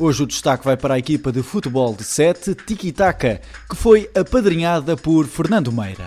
Hoje o destaque vai para a equipa de futebol de 7, Tiki Taka, que foi apadrinhada por Fernando Meira.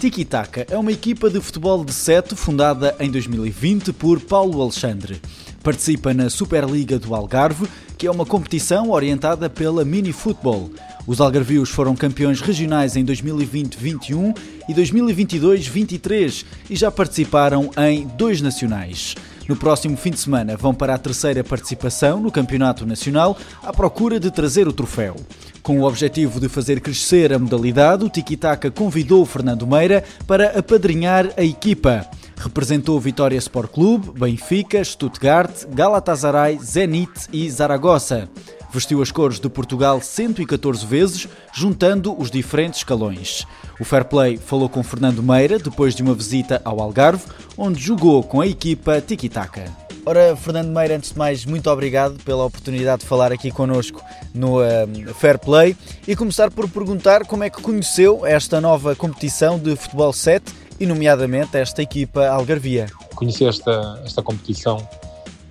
Tiki Taka é uma equipa de futebol de 7 fundada em 2020 por Paulo Alexandre. Participa na Superliga do Algarve, que é uma competição orientada pela mini futebol. Os algarvios foram campeões regionais em 2020-21 e 2022-23 e já participaram em dois nacionais. No próximo fim de semana vão para a terceira participação no Campeonato Nacional à procura de trazer o troféu. Com o objetivo de fazer crescer a modalidade, o Tiki Taka convidou Fernando Meira para apadrinhar a equipa. Representou Vitória Sport Clube, Benfica, Stuttgart, Galatasaray, Zenit e Zaragoza. Vestiu as cores de Portugal 114 vezes, juntando os diferentes escalões. O Fair Play falou com Fernando Meira depois de uma visita ao Algarve, onde jogou com a equipa Tiki Taka. Ora, Fernando Meira, antes de mais, muito obrigado pela oportunidade de falar aqui connosco no uh, Fair Play e começar por perguntar como é que conheceu esta nova competição de futebol 7 e, nomeadamente, esta equipa algarvia. Conheci esta, esta competição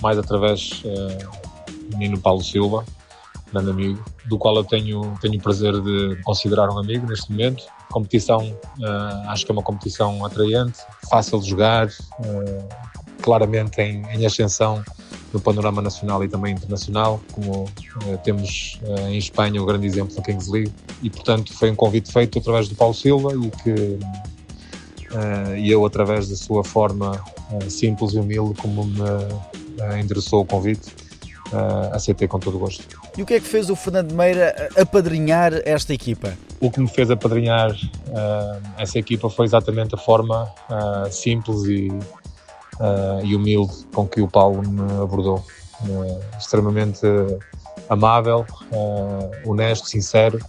mais através uh, do menino Paulo Silva, grande amigo, do qual eu tenho, tenho o prazer de considerar um amigo neste momento. Competição, uh, acho que é uma competição atraente, fácil de jogar, uh, claramente em, em, ascensão no panorama nacional e também internacional, como uh, temos em Espanha o grande exemplo da Kings League. E, portanto, foi um convite feito através do Paulo Silva e que e eu, através da sua forma simples e humilde, como me endereçou o convite, uh, aceitei com todo o gosto. E o que é que fez o Fernando Meira apadrinhar esta equipa? O que me fez apadrinhar uh, essa equipa foi exatamente a forma uh, simples e, e, humilde com que o Paulo me abordou. extremamente amável, honesto, sincero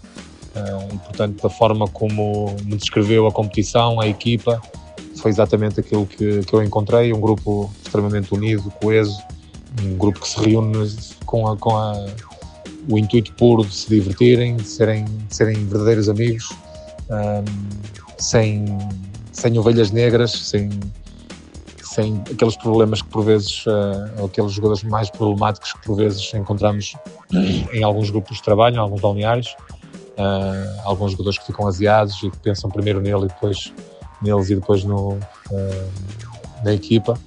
e, portanto, a forma como me descreveu a competição, a equipa, foi exatamente aquilo que, que eu encontrei, um grupo extremamente unido, coeso, um grupo que se reúne com, a, com a, o intuito puro de se divertirem, de serem, de serem verdadeiros amigos, um, sem, sem ovelhas negras, sem, sem aqueles problemas que por vezes, uh, aqueles jogadores mais problemáticos que por vezes encontramos em alguns grupos de trabalho, em alguns balneários, uh, alguns jogadores que ficam aziados e que pensam primeiro nele e depois neles e depois no, uh, na equipa.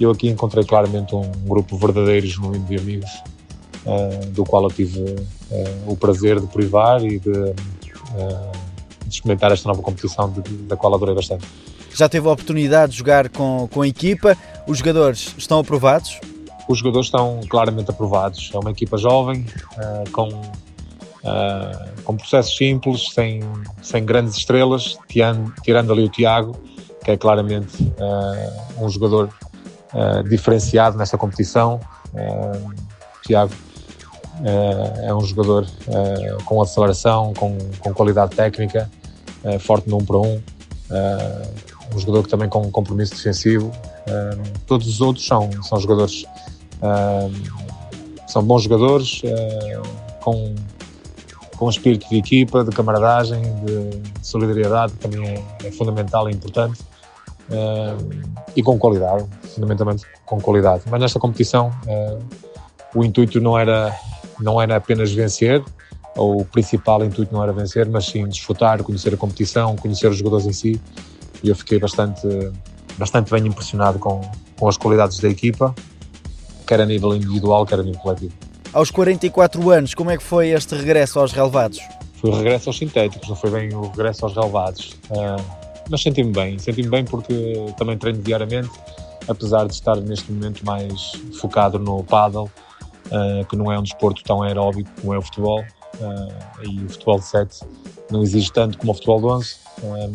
Eu aqui encontrei claramente um grupo verdadeiro e genuíno de amigos, uh, do qual eu tive uh, o prazer de privar e de, uh, de experimentar esta nova competição, de, da qual adorei bastante. Já teve a oportunidade de jogar com, com a equipa, os jogadores estão aprovados? Os jogadores estão claramente aprovados. É uma equipa jovem, com com processos simples, sem, sem grandes estrelas, tirando, tirando ali o Tiago, que é claramente uh, um jogador uh, diferenciado nesta competição. Uh, Tiago uh, é um jogador com aceleração, com, com qualidade técnica, forte no 1 um para 1, um, um jogador que também com compromisso defensivo. todos os outros são, são jogadores, são bons jogadores, com com espírito de equipa, de camaradagem, de, solidariedade, que também é, é fundamental e importante e com qualidade, fundamentalmente com qualidade. Mas nesta competição uh, o intuito não era, não era apenas vencer, ou o principal intuito não era vencer, mas sim desfrutar, conhecer a competição, conhecer os jogadores em si e eu fiquei bastante, bastante bem impressionado com, com as qualidades da equipa, quer a nível individual, quer a nível coletivo. Aos 44 anos, como é que foi este regresso aos relevados? Foi o regresso aos sintéticos, não foi bem o regresso aos relevados. Uh, mas senti-me bem, senti-me bem porque também treino diariamente, apesar de estar neste momento mais focado no paddle, uh, que não é um desporto tão aeróbico como é o futebol, uh, e o futebol de 7 não exige tanto como o futebol de 11, um,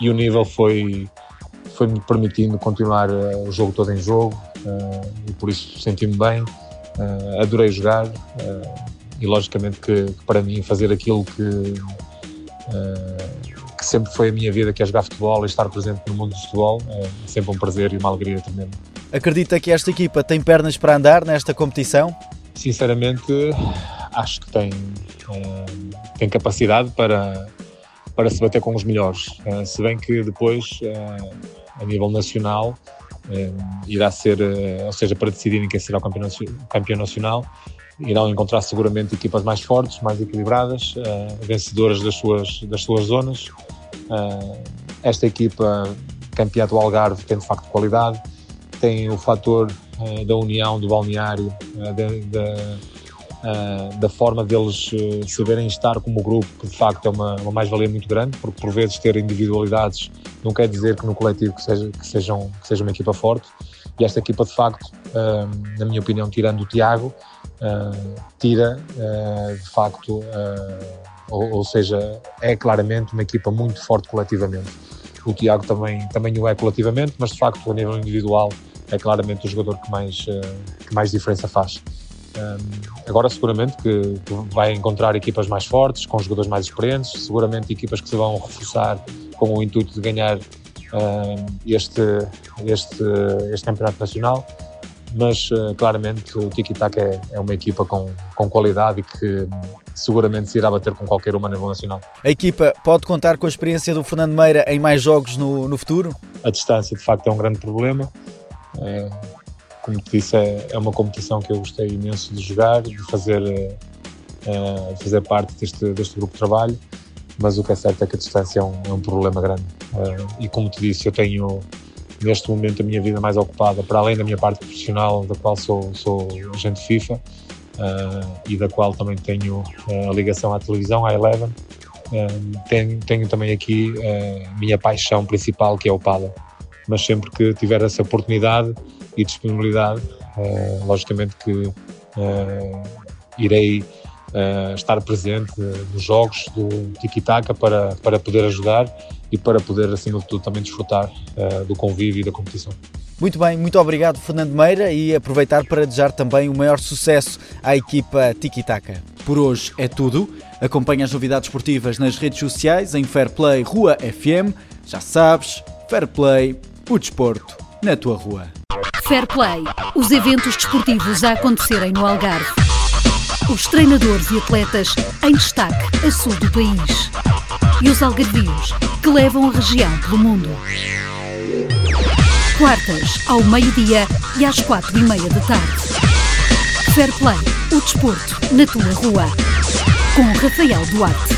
e o nível foi foi-me permitindo continuar uh, o jogo todo em jogo, e por isso senti-me bem, uh, adorei jogar uh, e logicamente que, que, para mim fazer aquilo que sempre foi a minha vida, que é jogar futebol e estar presente no mundo do futebol, é sempre um prazer e uma alegria tremenda. Acredita que esta equipa tem pernas para andar nesta competição? Sinceramente, acho que tem, tem capacidade para, para se bater com os melhores. se bem que depois, a nível nacional, eh, irá ser, eh, ou seja, para decidirem quem será o campeão, campeão nacional, irão encontrar seguramente equipas mais fortes, mais equilibradas, eh, vencedoras das suas, das suas zonas. Esta equipa campeã do Algarve tem de facto qualidade, tem o fator da união do balneário, da forma deles saberem estar como grupo, que de facto é uma, uma mais-valia muito grande, porque por vezes ter individualidades não quer dizer que no coletivo que seja, que sejam, que seja uma equipa forte. E esta equipa, de facto, na minha opinião, tirando o Tiago, tira de facto, ou, ou, seja, é claramente uma equipa muito forte coletivamente. O Tiago também, também o é coletivamente, mas de facto, a nível individual, é claramente o jogador que mais, que mais diferença faz. agora, seguramente que, vai encontrar equipas mais fortes, com jogadores mais experientes, seguramente equipas que se vão reforçar com o intuito de ganhar este, este, este campeonato nacional, mas uh, claramente o Tiki Taka é, é, uma equipa com, com qualidade e que seguramente se irá bater com qualquer uma nível nacional. A equipa pode contar com a experiência do Fernando Meira em mais jogos no, no futuro? A distância de facto é um grande problema. É, como te disse, é, é, uma competição que eu gostei imenso de jogar, de fazer, é, fazer parte deste, deste grupo de trabalho mas o que é certo é que a distância é um, é um problema grande. E como te disse, eu tenho neste momento a minha vida mais ocupada, para além da minha parte profissional, da qual sou, sou agente FIFA uh, e da qual também tenho uh, a ligação à televisão, à Eleven. tenho, tenho também aqui a minha paixão principal, que é o Pala. Mas sempre que tiver essa oportunidade e disponibilidade, logicamente que irei uh, estar presente nos jogos do tiki-taka para, para poder ajudar e para poder, acima de tudo, também desfrutar uh, do convívio e da competição. Muito bem, muito obrigado Fernando Meira e aproveitar para desejar também o maior sucesso à equipa Tiki Taka. Por hoje é tudo. Acompanhe as novidades esportivas nas redes sociais em Fairplay Rua FM. Já sabes, Fairplay, o desporto na tua rua. Fairplay, os eventos desportivos a acontecerem no Algarve. Os treinadores e atletas em destaque a sul do país. E os algarvios que levam a região pelo mundo. Quartas, ao meio-dia e às quatro e meia da tarde. Fair Play, o desporto na tua rua. Com Rafael Duarte.